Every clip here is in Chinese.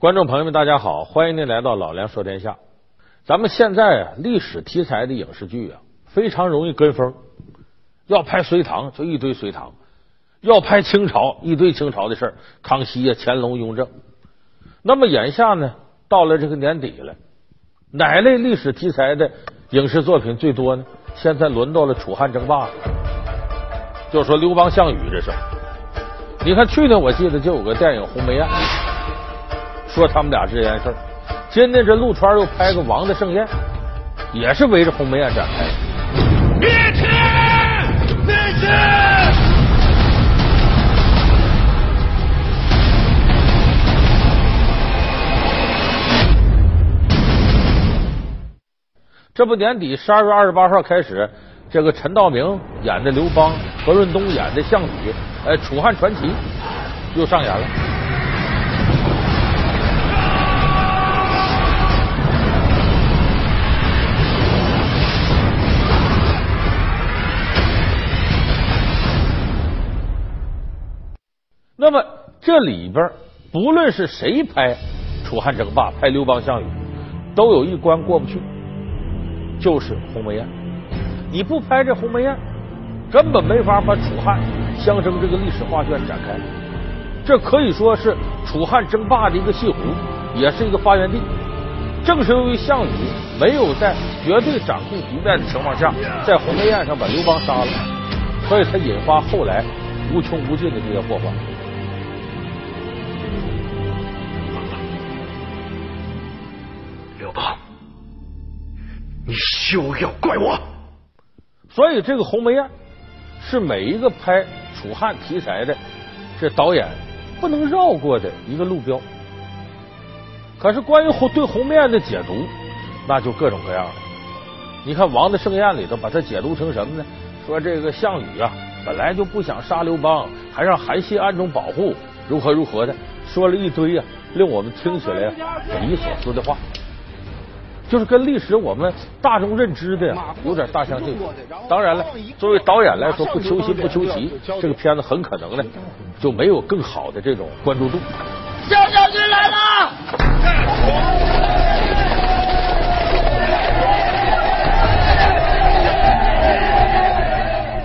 观众朋友们，大家好，欢迎您来到老梁说天下。咱们现在啊，历史题材的影视剧啊，非常容易跟风。要拍隋唐就一堆隋唐，要拍清朝一堆清朝的事儿，康熙呀、乾隆、雍正。那么眼下呢，到了这个年底了，哪类历史题材的影视作品最多呢？现在轮到了楚汉争霸了，就说刘邦、项羽这事。你看去年我记得就有个电影《鸿门宴》。说他们俩这件事儿，今天这陆川又拍个《王的盛宴》，也是围着鸿门宴展开。灭天！灭秦！这不年底十二月二十八号开始，这个陈道明演的刘邦，何润东演的项羽，哎，《楚汉传奇》又上演了。那么这里边不论是谁拍楚汉争霸、拍刘邦、项羽，都有一关过不去，就是鸿门宴。你不拍这鸿门宴，根本没法把楚汉相争这个历史画卷展开。这可以说是楚汉争霸的一个戏湖，也是一个发源地。正是由于项羽没有在绝对掌控局面的情况下，在鸿门宴上把刘邦杀了，所以才引发后来无穷无尽的这些祸患。你休要怪我！所以这个鸿门宴是每一个拍楚汉题材的这导演不能绕过的一个路标。可是关于鸿对鸿门宴的解读，那就各种各样了。你看《王的盛宴》里头把它解读成什么呢？说这个项羽啊本来就不想杀刘邦，还让韩信暗中保护，如何如何的，说了一堆啊，令我们听起来匪夷所思的话。就是跟历史我们大众认知的有点大相径庭。当然了，作为导演来说，不求新不求奇，这个片子很可能呢就没有更好的这种关注度。肖将军来了！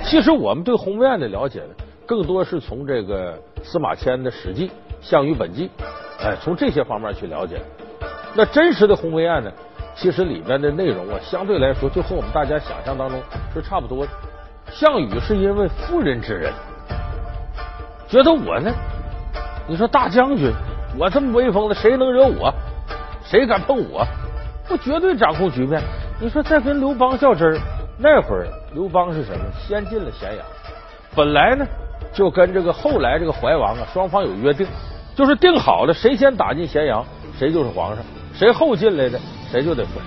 其实我们对鸿门宴的了解呢，更多是从这个司马迁的《史记》《项羽本纪》，哎，从这些方面去了解。那真实的鸿门宴呢？其实里面的内容啊，相对来说就和我们大家想象当中是差不多的。项羽是因为妇人之仁，觉得我呢，你说大将军，我这么威风的，谁能惹我？谁敢碰我？我绝对掌控局面。你说再跟刘邦较真儿，那会儿刘邦是什么？先进了咸阳，本来呢就跟这个后来这个怀王啊，双方有约定，就是定好了，谁先打进咸阳，谁就是皇上；谁后进来的。谁就得服谁。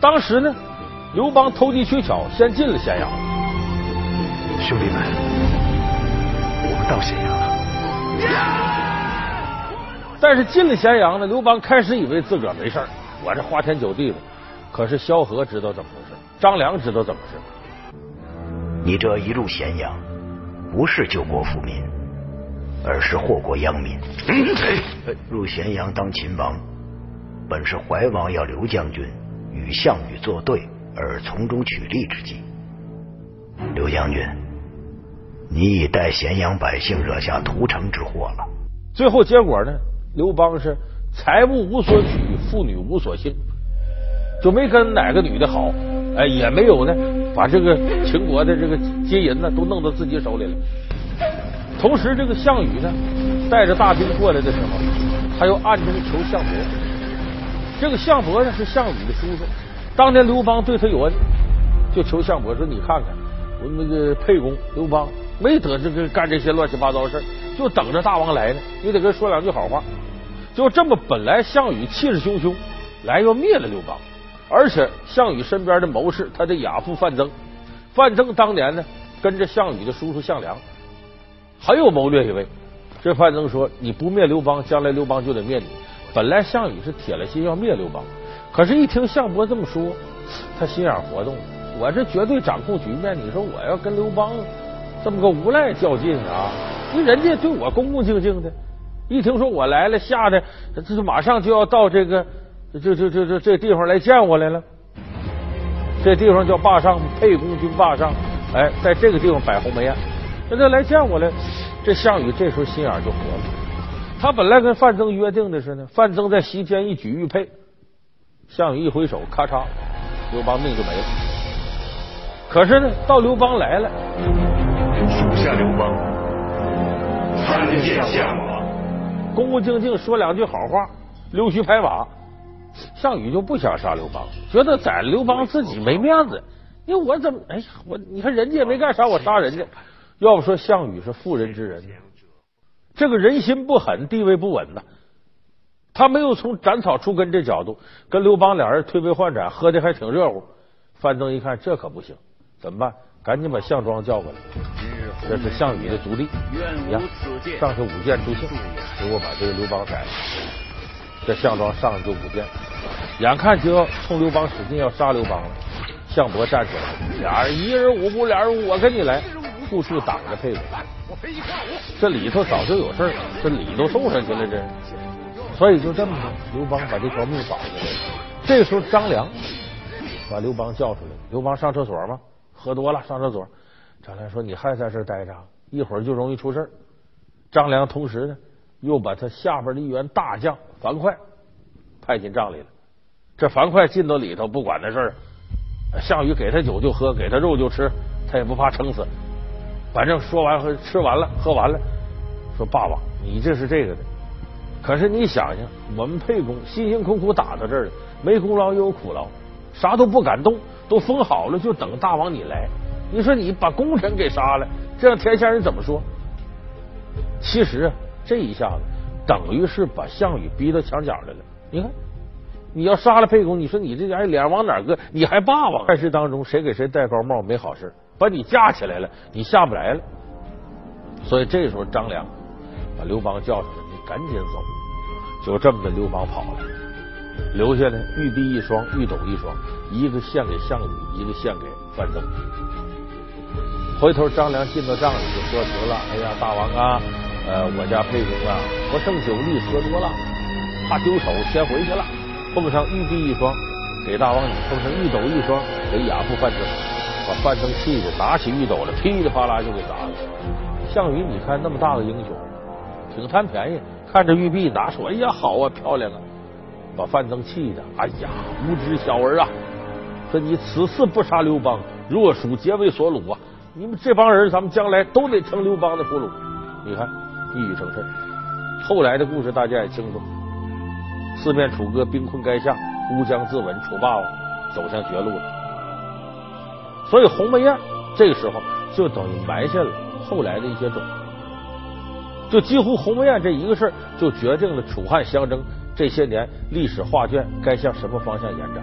当时呢，刘邦投机取巧，先进了咸阳。兄弟们，我们到咸阳了。但是进了咸阳呢，刘邦开始以为自个儿没事我这花天酒地的。可是萧何知道怎么回事，张良知道怎么回事。你这一入咸阳，不是救国富民，而是祸国殃民。入咸阳当秦王。本是怀王要刘将军与项羽作对而从中取利之计。刘将军，你已带咸阳百姓惹下屠城之祸了。最后结果呢？刘邦是财物无所取，妇女无所幸，就没跟哪个女的好，哎，也没有呢，把这个秦国的这个金银呢都弄到自己手里了。同时，这个项羽呢，带着大兵过来的时候，他又暗中求项伯。这个项伯呢是项羽的叔叔，当年刘邦对他有恩，就求项伯说：“你看看我那个沛公刘邦没得这个干这些乱七八糟的事就等着大王来呢，你得跟说两句好话。”就这么，本来项羽气势汹汹来要灭了刘邦，而且项羽身边的谋士，他的亚父范增，范增当年呢跟着项羽的叔叔项梁很有谋略一位。这范增说：“你不灭刘邦，将来刘邦就得灭你。”本来项羽是铁了心要灭刘邦，可是，一听项伯这么说，他心眼活动。我这绝对掌控局面，你说我要跟刘邦这么个无赖较劲啊？那人家对我恭恭敬敬的，一听说我来了，吓得这这马上就要到这个这这这这这地方来见我来了。这地方叫霸上，沛公军霸上。哎，在这个地方摆鸿门宴，那他来见我来。这项羽这时候心眼就活了。他本来跟范增约定的是呢，范增在席间一举玉佩，项羽一挥手，咔嚓，刘邦命就没了。可是呢，到刘邦来了，属下刘邦参见项王，恭恭敬敬说两句好话，溜须拍马。项羽就不想杀刘邦，觉得宰了刘邦自己没面子。因为我怎么哎呀，我你看人家也没干啥，我杀人家。要不说项羽是妇人之仁，这个人心不狠，地位不稳呐。他没有从斩草除根这角度跟刘邦俩人推杯换盏，喝的还挺热乎。范增一看这可不行，怎么办？赶紧把项庄叫过来。这是项羽的族弟，上去舞剑助兴，结果把这个刘邦宰了。这项庄上去就舞剑，眼看就要冲刘邦使劲要杀刘邦了。项伯站起来，俩人一人五步，俩人我跟你来，处处挡着沛公。这里头早就有事儿，这礼都送上去了，这所以就这么着，刘邦把这条命保下来了。这时候张良把刘邦叫出来，刘邦上厕所吗？喝多了上厕所。张良说：“你还在这待着，一会儿就容易出事儿。”张良同时呢，又把他下边的一员大将樊哙派进帐里了。这樊哙进到里头，不管那事儿。项羽给他酒就喝，给他肉就吃，他也不怕撑死。反正说完喝吃完了，喝完了，说爸爸，你这是这个的。可是你想想，我们沛公辛辛苦苦打到这儿了，没功劳也有苦劳，啥都不敢动，都封好了，就等大王你来。你说你把功臣给杀了，这让天下人怎么说？其实这一下子等于是把项羽逼到墙角来了。你看。你要杀了沛公，你说你这家脸往哪搁？你还霸王？战事当中谁给谁戴高帽没好事，把你架起来了，你下不来了。所以这时候张良把刘邦叫出来，你赶紧走。就这么的，刘邦跑了，留下呢玉璧一双，玉斗一双，一个献给项羽，一个献给范增。回头张良进到帐里就说得了，哎呀，大王啊，呃，我家沛公啊，不胜酒力，喝多了，怕丢手，先回去了。奉上玉璧一双给大王你，奉上玉斗一双给亚父范增，把范增气的拿起玉斗来，噼里啪啦就给砸了。项羽，你看那么大个英雄，挺贪便宜，看着玉璧拿出，哎呀，好啊，漂亮啊，把范增气的，哎呀，无知小儿啊！说你此次不杀刘邦，若属皆为所虏啊！你们这帮人，咱们将来都得成刘邦的俘虏。你看一语成谶。后来的故事大家也清楚。四面楚歌，兵困垓下，乌江自刎，楚霸王走向绝路了。所以鸿门宴这个时候就等于埋下了后来的一些种子，就几乎鸿门宴这一个事儿就决定了楚汉相争这些年历史画卷该向什么方向延展。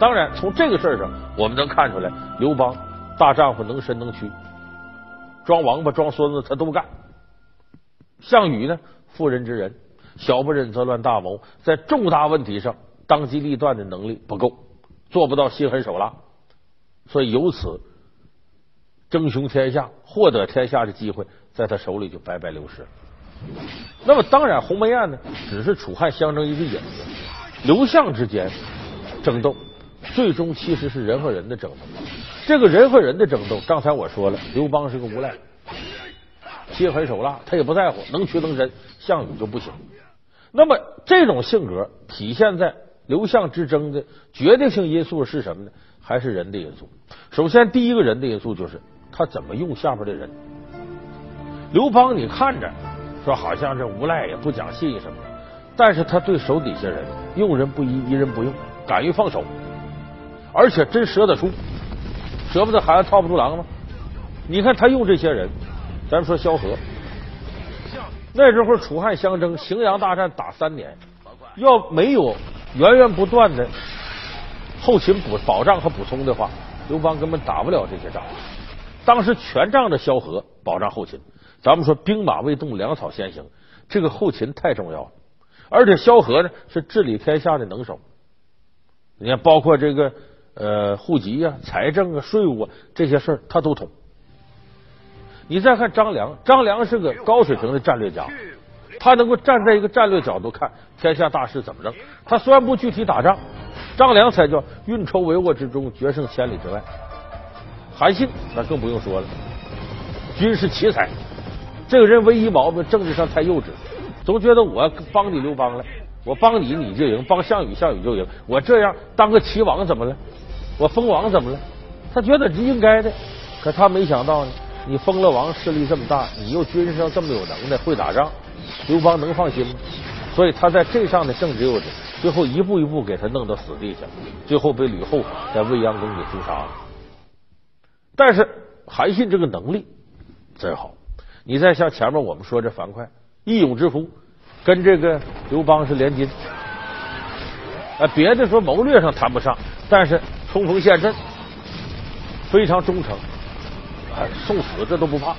当然，从这个事儿上我们能看出来，刘邦大丈夫能伸能屈，装王八装孙子他都干。项羽呢，妇人之仁。小不忍则乱大谋，在重大问题上当机立断的能力不够，做不到心狠手辣，所以由此争雄天下、获得天下的机会，在他手里就白白流失了。那么，当然鸿门宴呢，只是楚汉相争一个引子。刘项之间争斗，最终其实是人和人的争斗。这个人和人的争斗，刚才我说了，刘邦是个无赖，心狠手辣，他也不在乎，能屈能伸。项羽就不行。那么这种性格体现在刘项之争的决定性因素是什么呢？还是人的因素。首先，第一个人的因素就是他怎么用下边的人。刘邦，你看着说好像这无赖也不讲信义什么，但是他对手底下人用人不疑，疑人不用，敢于放手，而且真舍得出，舍不得孩子套不住狼吗？你看他用这些人，咱们说萧何。那时候楚汉相争，荥阳大战打三年，要没有源源不断的后勤补保障和补充的话，刘邦根本打不了这些仗。当时全仗着萧何保障后勤。咱们说兵马未动，粮草先行，这个后勤太重要了。而且萧何呢是治理天下的能手，你看包括这个呃户籍啊、财政啊、税务啊这些事儿他都通。你再看张良，张良是个高水平的战略家，他能够站在一个战略角度看天下大势怎么弄。他虽然不具体打仗，张良才叫运筹帷幄之中，决胜千里之外。韩信那更不用说了，军事奇才。这个人唯一毛病，政治上太幼稚，总觉得我帮你刘邦了，我帮你你就赢，帮项羽项羽就赢。我这样当个齐王怎么了？我封王怎么了？他觉得是应该的。可他没想到呢，你封了王，势力这么大，你又军事上这么有能耐，会打仗，刘邦能放心吗？所以他在这上的政治幼稚，最后一步一步给他弄到死地下，最后被吕后在未央宫给诛杀了。但是韩信这个能力真好，你再像前面我们说这樊哙，义勇之夫，跟这个刘邦是连襟。啊，别的说谋略上谈不上，但是冲锋陷阵非常忠诚。送死这都不怕，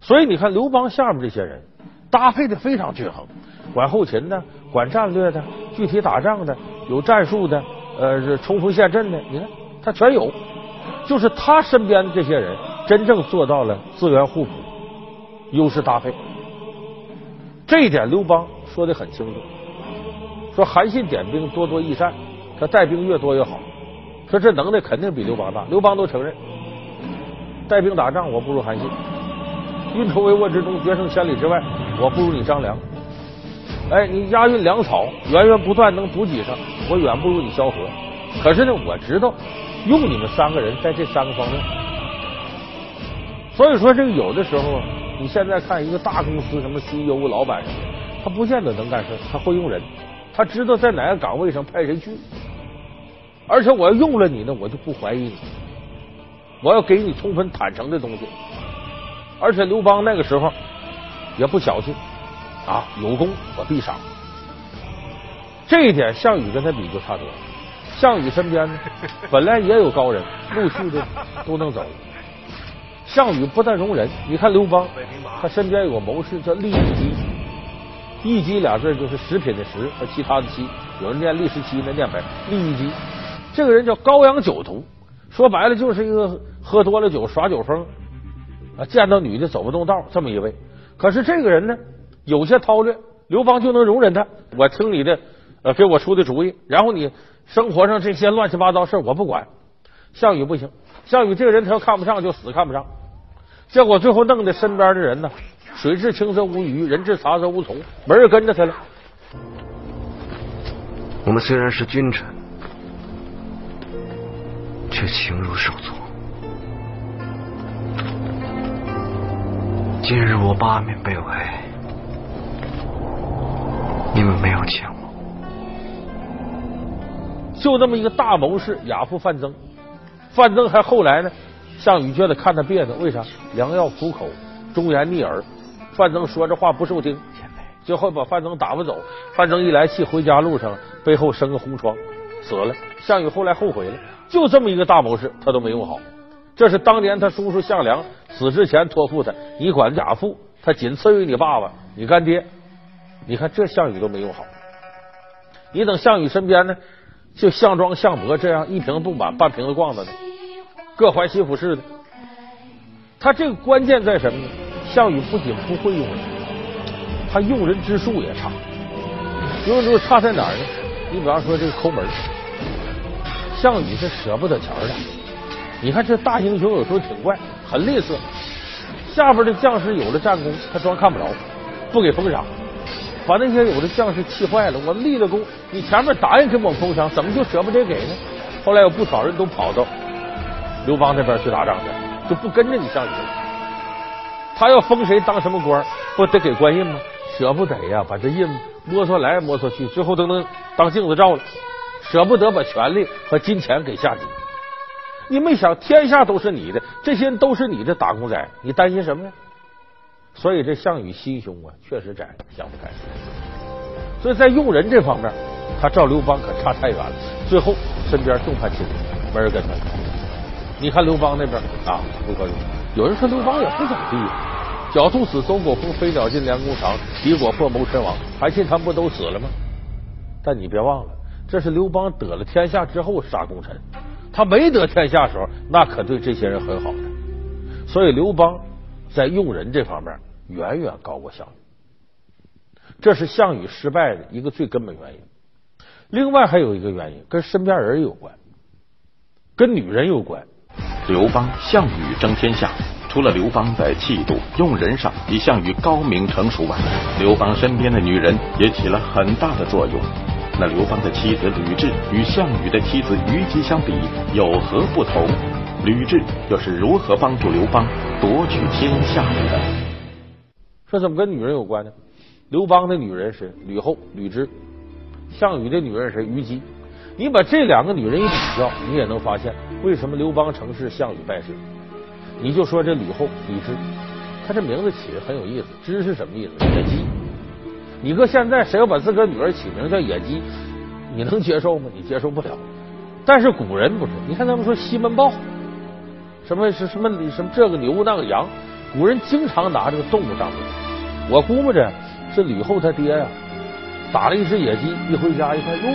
所以你看刘邦下面这些人搭配的非常均衡，管后勤的，管战略的，具体打仗的，有战术的，呃，是冲锋陷阵的，你看他全有。就是他身边的这些人，真正做到了资源互补、优势搭配。这一点刘邦说的很清楚，说韩信点兵多多益善，他带兵越多越好，说这能耐肯定比刘邦大，刘邦都承认。带兵打仗，我不如韩信；运筹帷幄之中，决胜千里之外，我不如你张良。哎，你押运粮草，源源不断能补给上，我远不如你萧何。可是呢，我知道用你们三个人在这三个方面。所以说，这个有的时候，你现在看一个大公司，什么 CEO、老板什么，他不见得能干事，他会用人，他知道在哪个岗位上派谁去。而且我要用了你呢，我就不怀疑你。我要给你充分坦诚的东西，而且刘邦那个时候也不小气啊，有功我必赏。这一点项羽跟他比就差多了。项羽身边呢，本来也有高人，陆续的都能走。项羽不但容人，你看刘邦，他身边有个谋士叫利益基，益基俩字就是食品的食和其他的其，有人念利十七，那念白。利益基这个人叫高阳酒徒。说白了就是一个喝多了酒耍酒疯啊，见到女的走不动道这么一位。可是这个人呢，有些韬略，刘邦就能容忍他。我听你的，呃，给我出的主意，然后你生活上这些乱七八糟事我不管。项羽不行，项羽这个人他要看不上就死看不上。结果最后弄得身边的人呢，水至清则无鱼，人至察则无从，没人跟着他了。我们虽然是君臣。却情如手足。今日我八面被围，你们没有见我。就这么一个大谋士，亚父范增。范增还后来呢，项羽觉得看他别扭，为啥？良药苦口，忠言逆耳。范增说这话不受听，最后把范增打发走。范增一来气，回家路上背后生个红疮，死了。项羽后来后悔了。就这么一个大谋士，他都没用好。这是当年他叔叔项梁死之前托付他，你管亚父，他仅次于你爸爸，你干爹。你看这项羽都没用好。你等项羽身边呢，就项庄、项伯这样一瓶不满半瓶子逛的呢，各怀心腹似的。他这个关键在什么呢？项羽不仅不会用人，他用人之术也差。用人之术差在哪儿呢？你比方说这个抠门。项羽是舍不得钱的，你看这大英雄有时候挺怪，很吝啬。下边的将士有了战功，他装看不着，不给封赏，把那些有的将士气坏了。我立了功，你前面答应给我们封赏，怎么就舍不得给呢？后来有不少人都跑到刘邦那边去打仗去，就不跟着你项羽了。他要封谁当什么官，不得给官印吗？舍不得呀，把这印摸索来摸索去，最后都能当镜子照了。舍不得把权力和金钱给下级，你没想天下都是你的，这些都是你的打工仔，你担心什么呀？所以这项羽心胸啊，确实窄，想不开。所以在用人这方面，他照刘邦可差太远了。最后身边众叛亲离，没人跟他。你看刘邦那边啊，不可用。有人说刘邦也不怎么地，狡兔死，走狗烹；飞鸟尽，良弓藏；敌国破，谋臣亡。韩信他们不都死了吗？但你别忘了。这是刘邦得了天下之后杀功臣，他没得天下时候，那可对这些人很好的。所以刘邦在用人这方面远远高过项羽。这是项羽失败的一个最根本原因。另外还有一个原因跟身边人有关，跟女人有关。刘邦、项羽争天下，除了刘邦在气度、用人上比项羽高明成熟外，刘邦身边的女人也起了很大的作用。那刘邦的妻子吕雉与项羽的妻子虞姬相比有何不同？吕雉又是如何帮助刘邦夺取天下的呢？这怎么跟女人有关呢？刘邦的女人是吕后、吕雉，项羽的女人是虞姬。你把这两个女人一比较，你也能发现为什么刘邦成事，项羽败事。你就说这吕后、吕雉，她这名字起的很有意思，雉是什么意思？野鸡。你搁现在谁要把自个女儿起名叫野鸡，你能接受吗？你接受不了。但是古人不是，你看他们说西门豹，什么是什么什么这个牛那个羊，古人经常拿这个动物当名。我估摸着。是吕后他爹呀，打了一只野鸡，一回家一看，哟，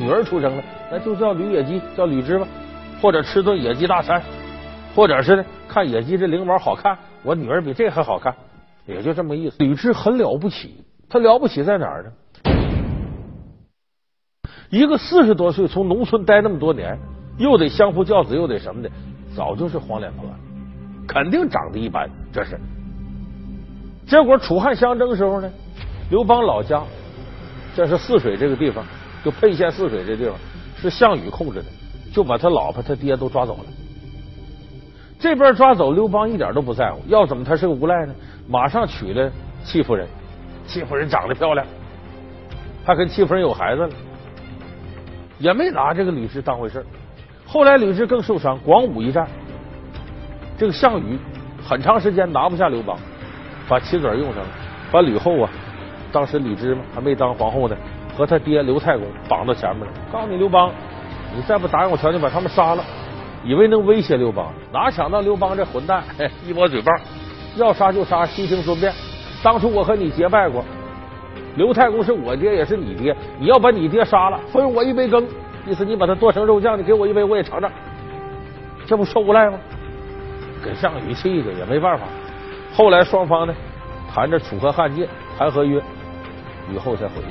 女儿出生了，那就叫吕野鸡，叫吕雉吧。或者吃顿野鸡大餐，或者是呢，看野鸡这翎毛好看，我女儿比这还好看，也就这么意思。吕雉很了不起，她了不起在哪儿呢？一个四十多岁从农村待那么多年，又得相夫教子，又得什么的，早就是黄脸婆了，肯定长得一般。这是结果，楚汉相争时候呢？刘邦老家，这是泗水这个地方，就沛县泗水这地方是项羽控制的，就把他老婆他爹都抓走了。这边抓走刘邦一点都不在乎，要怎么他是个无赖呢？马上娶了戚夫人，戚夫人长得漂亮，还跟戚夫人有孩子了，也没拿这个吕雉当回事。后来吕雉更受伤，广武一战，这个项羽很长时间拿不下刘邦，把棋子用上了，把吕后啊。当时吕雉嘛还没当皇后呢，和他爹刘太公绑到前面了。告诉你刘邦，你再不答应我条件，把他们杀了，以为能威胁刘邦，哪想到刘邦这混蛋，一抹嘴巴，要杀就杀，悉听尊便。当初我和你结拜过，刘太公是我爹，也是你爹，你要把你爹杀了，分我一杯羹，意思你把它剁成肉酱，你给我一杯，我也尝尝。这不受无赖吗？给项羽气的也没办法。后来双方呢谈着楚河汉界，谈合约。吕后才回去，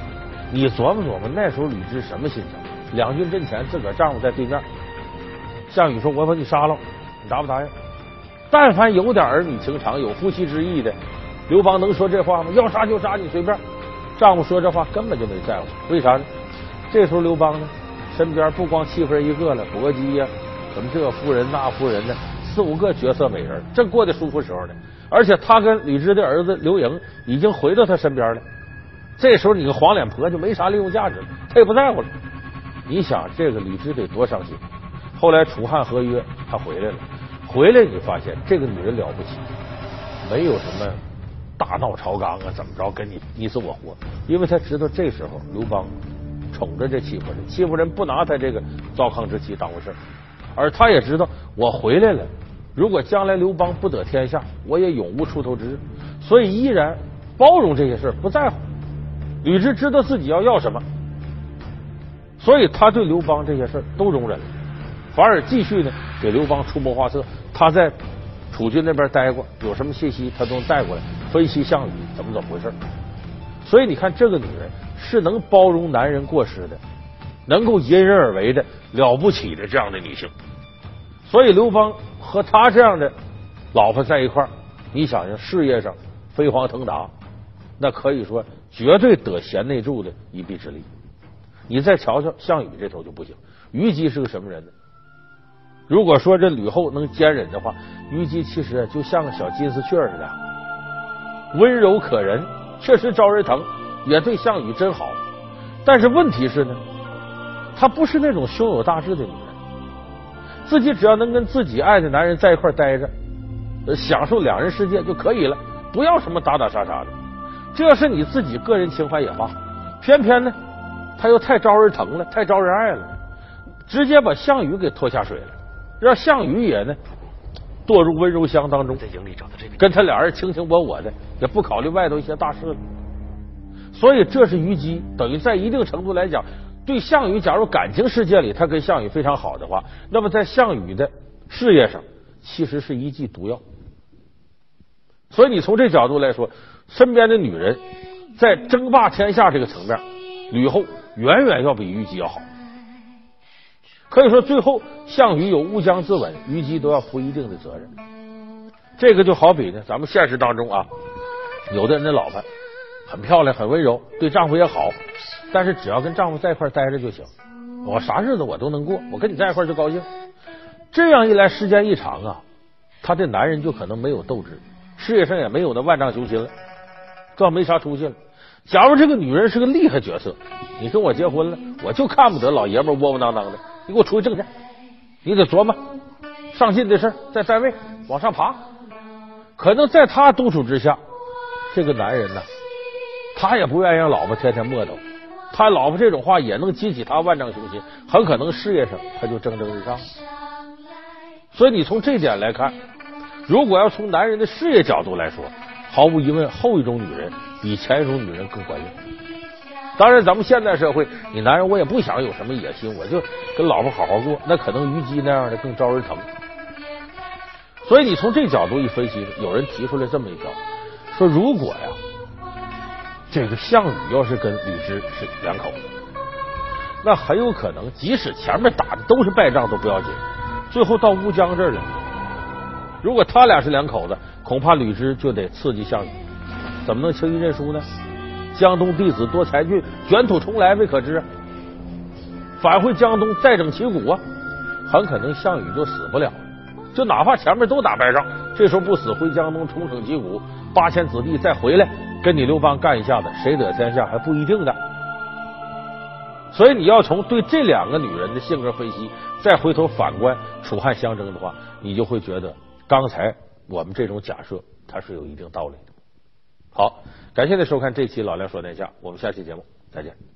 你琢磨琢磨，那时候吕雉什么心情？两军阵前，自个儿丈夫在对面。项羽说：“我把你杀了，你答不答应？”但凡有点儿女情长、有夫妻之意的，刘邦能说这话吗？要杀就杀，你随便。丈夫说这话根本就没在乎，为啥呢？这时候刘邦呢，身边不光戚夫人一个了，薄姬呀，什么这夫人那夫人的，四五个绝色美人，正过得舒服时候呢。而且他跟吕雉的儿子刘盈已经回到他身边了。这时候你个黄脸婆就没啥利用价值了，他也不在乎了。你想这个吕雉得多伤心。后来楚汉合约，他回来了，回来你发现这个女人了不起，没有什么大闹朝纲啊，怎么着跟你你死我活，因为他知道这时候刘邦宠着这戚夫人，戚夫人不拿他这个糟糠之妻当回事而他也知道我回来了，如果将来刘邦不得天下，我也永无出头之日，所以依然包容这些事不在乎。吕雉知道自己要要什么，所以他对刘邦这些事都容忍了，反而继续呢给刘邦出谋划策。他在楚军那边待过，有什么信息他都带过来分析项羽怎么怎么回事。所以你看，这个女人是能包容男人过失的，能够因人而为的了不起的这样的女性。所以刘邦和他这样的老婆在一块儿，你想想事业上飞黄腾达。那可以说绝对得贤内助的一臂之力。你再瞧瞧项羽这头就不行。虞姬是个什么人呢？如果说这吕后能坚忍的话，虞姬其实就像个小金丝雀似的，温柔可人，确实招人疼，也对项羽真好。但是问题是呢，她不是那种胸有大志的女人。自己只要能跟自己爱的男人在一块待着，享受两人世界就可以了，不要什么打打杀杀的。这是你自己个人情怀也罢，偏偏呢，他又太招人疼了，太招人爱了，直接把项羽给拖下水了，让项羽也呢堕入温柔乡当中，在营里找到这个，跟他俩人卿卿我我的，也不考虑外头一些大事了。所以这是虞姬，等于在一定程度来讲，对项羽，假如感情世界里他跟项羽非常好的话，那么在项羽的事业上，其实是一剂毒药。所以你从这角度来说。身边的女人在争霸天下这个层面，吕后远远要比虞姬要好。可以说，最后项羽有乌江自刎，虞姬都要负一定的责任。这个就好比呢，咱们现实当中啊，有的人的老婆很漂亮、很温柔，对丈夫也好，但是只要跟丈夫在一块待着就行，我啥日子我都能过，我跟你在一块就高兴。这样一来，时间一长啊，他的男人就可能没有斗志，事业上也没有那万丈雄心了，更没啥出息了。假如这个女人是个厉害角色，你跟我结婚了，我就看不得老爷们窝窝囊囊的，你给我出去挣钱，你得琢磨上进的事，在单位往上爬。可能在他督促之下，这个男人呢，他也不愿意让老婆天天磨叨。他老婆这种话也能激起他万丈雄心，很可能事业上他就蒸蒸日上。所以你从这点来看，如果要从男人的事业角度来说，毫无疑问后一种女人比前一种女人更管用。当然，咱们现代社会，你男人我也不想有什么野心，我就跟老婆好好过，那可能虞姬那样的更招人疼。所以你从这角度一分析，有人提出来这么一条，说如果呀，这个项羽要是跟吕雉是两口子，那很有可能，即使前面打的都是败仗都不要紧，最后到乌江这儿了，如果他俩是两口子，恐怕吕雉就得刺激项羽，怎么能轻易认输呢？江东弟子多才俊，卷土重来未可知，返回江东再整旗鼓啊，很可能项羽就死不了。就哪怕前面都打败仗，这时候不死回江东重整旗鼓，八千子弟再回来跟你刘邦干一下子，谁得天下还不一定的。所以你要从对这两个女人的性格分析，再回头反观楚汉相争的话，你就会觉得刚才我们这种假设它是有一定道理的。好，感谢您收看这期老梁说天下，我们下期节目再见。